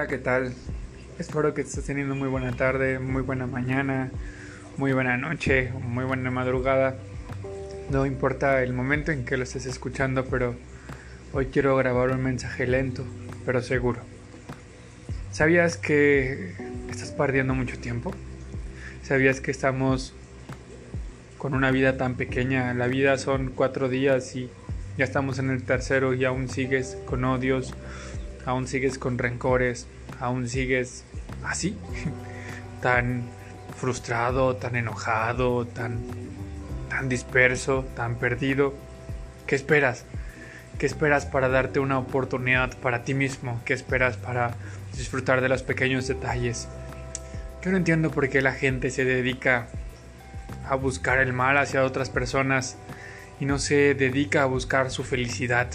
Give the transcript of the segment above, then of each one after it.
Hola, ¿qué tal? Espero que estés teniendo muy buena tarde, muy buena mañana, muy buena noche, muy buena madrugada. No importa el momento en que lo estés escuchando, pero hoy quiero grabar un mensaje lento, pero seguro. ¿Sabías que estás perdiendo mucho tiempo? ¿Sabías que estamos con una vida tan pequeña? La vida son cuatro días y ya estamos en el tercero y aún sigues con odios, aún sigues con rencores, aún sigues así, tan frustrado, tan enojado, tan, tan disperso, tan perdido. ¿Qué esperas? ¿Qué esperas para darte una oportunidad para ti mismo? ¿Qué esperas para disfrutar de los pequeños detalles? Yo no entiendo por qué la gente se dedica a buscar el mal hacia otras personas y no se dedica a buscar su felicidad.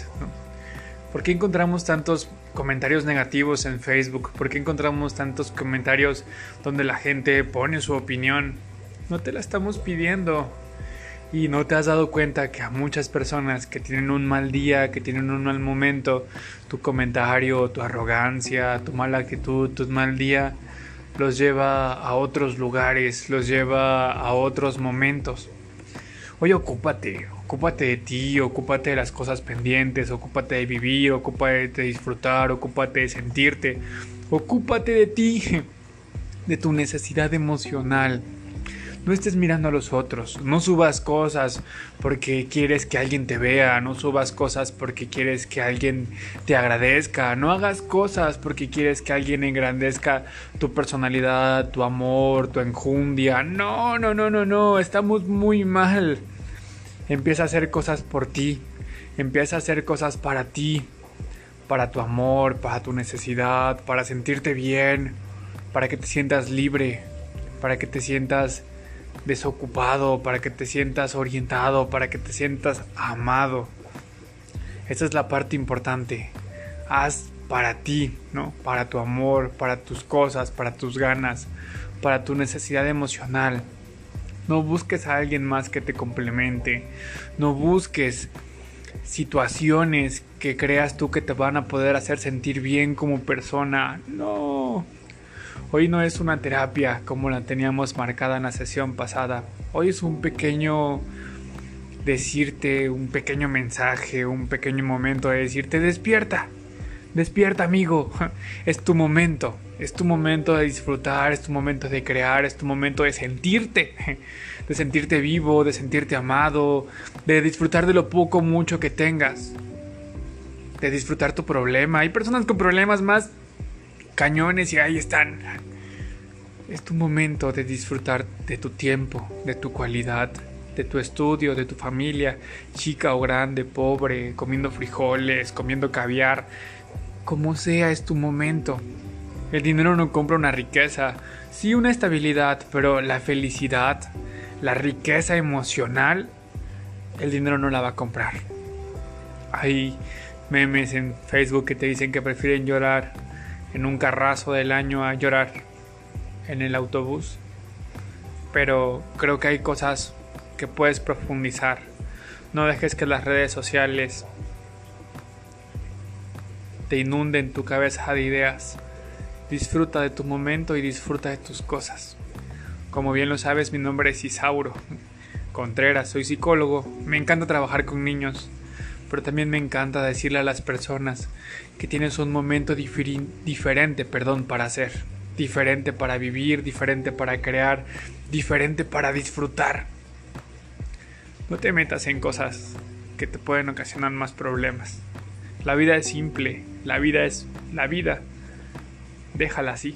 ¿Por qué encontramos tantos comentarios negativos en Facebook? ¿Por qué encontramos tantos comentarios donde la gente pone su opinión? No te la estamos pidiendo. Y no te has dado cuenta que a muchas personas que tienen un mal día, que tienen un mal momento, tu comentario, tu arrogancia, tu mala actitud, tu mal día, los lleva a otros lugares, los lleva a otros momentos. Oye, ocúpate, ocúpate de ti, ocúpate de las cosas pendientes, ocúpate de vivir, ocúpate de disfrutar, ocúpate de sentirte, ocúpate de ti, de tu necesidad emocional. No estés mirando a los otros, no subas cosas porque quieres que alguien te vea, no subas cosas porque quieres que alguien te agradezca, no hagas cosas porque quieres que alguien engrandezca tu personalidad, tu amor, tu enjundia. No, no, no, no, no, estamos muy mal. Empieza a hacer cosas por ti. Empieza a hacer cosas para ti. Para tu amor, para tu necesidad, para sentirte bien, para que te sientas libre, para que te sientas desocupado, para que te sientas orientado, para que te sientas amado. Esa es la parte importante. Haz para ti, ¿no? Para tu amor, para tus cosas, para tus ganas, para tu necesidad emocional. No busques a alguien más que te complemente. No busques situaciones que creas tú que te van a poder hacer sentir bien como persona. No. Hoy no es una terapia como la teníamos marcada en la sesión pasada. Hoy es un pequeño decirte, un pequeño mensaje, un pequeño momento de decirte despierta. Despierta amigo. Es tu momento. Es tu momento de disfrutar, es tu momento de crear, es tu momento de sentirte, de sentirte vivo, de sentirte amado, de disfrutar de lo poco mucho que tengas, de disfrutar tu problema. Hay personas con problemas más cañones y ahí están. Es tu momento de disfrutar de tu tiempo, de tu cualidad, de tu estudio, de tu familia, chica o grande, pobre, comiendo frijoles, comiendo caviar, como sea es tu momento. El dinero no compra una riqueza, sí una estabilidad, pero la felicidad, la riqueza emocional, el dinero no la va a comprar. Hay memes en Facebook que te dicen que prefieren llorar en un carrazo del año a llorar en el autobús. Pero creo que hay cosas que puedes profundizar. No dejes que las redes sociales te inunden tu cabeza de ideas Disfruta de tu momento y disfruta de tus cosas. Como bien lo sabes, mi nombre es Isauro Contreras, soy psicólogo, me encanta trabajar con niños, pero también me encanta decirle a las personas que tienes un momento diferente, perdón, para hacer, diferente para vivir, diferente para crear, diferente para disfrutar. No te metas en cosas que te pueden ocasionar más problemas. La vida es simple, la vida es la vida déjala así.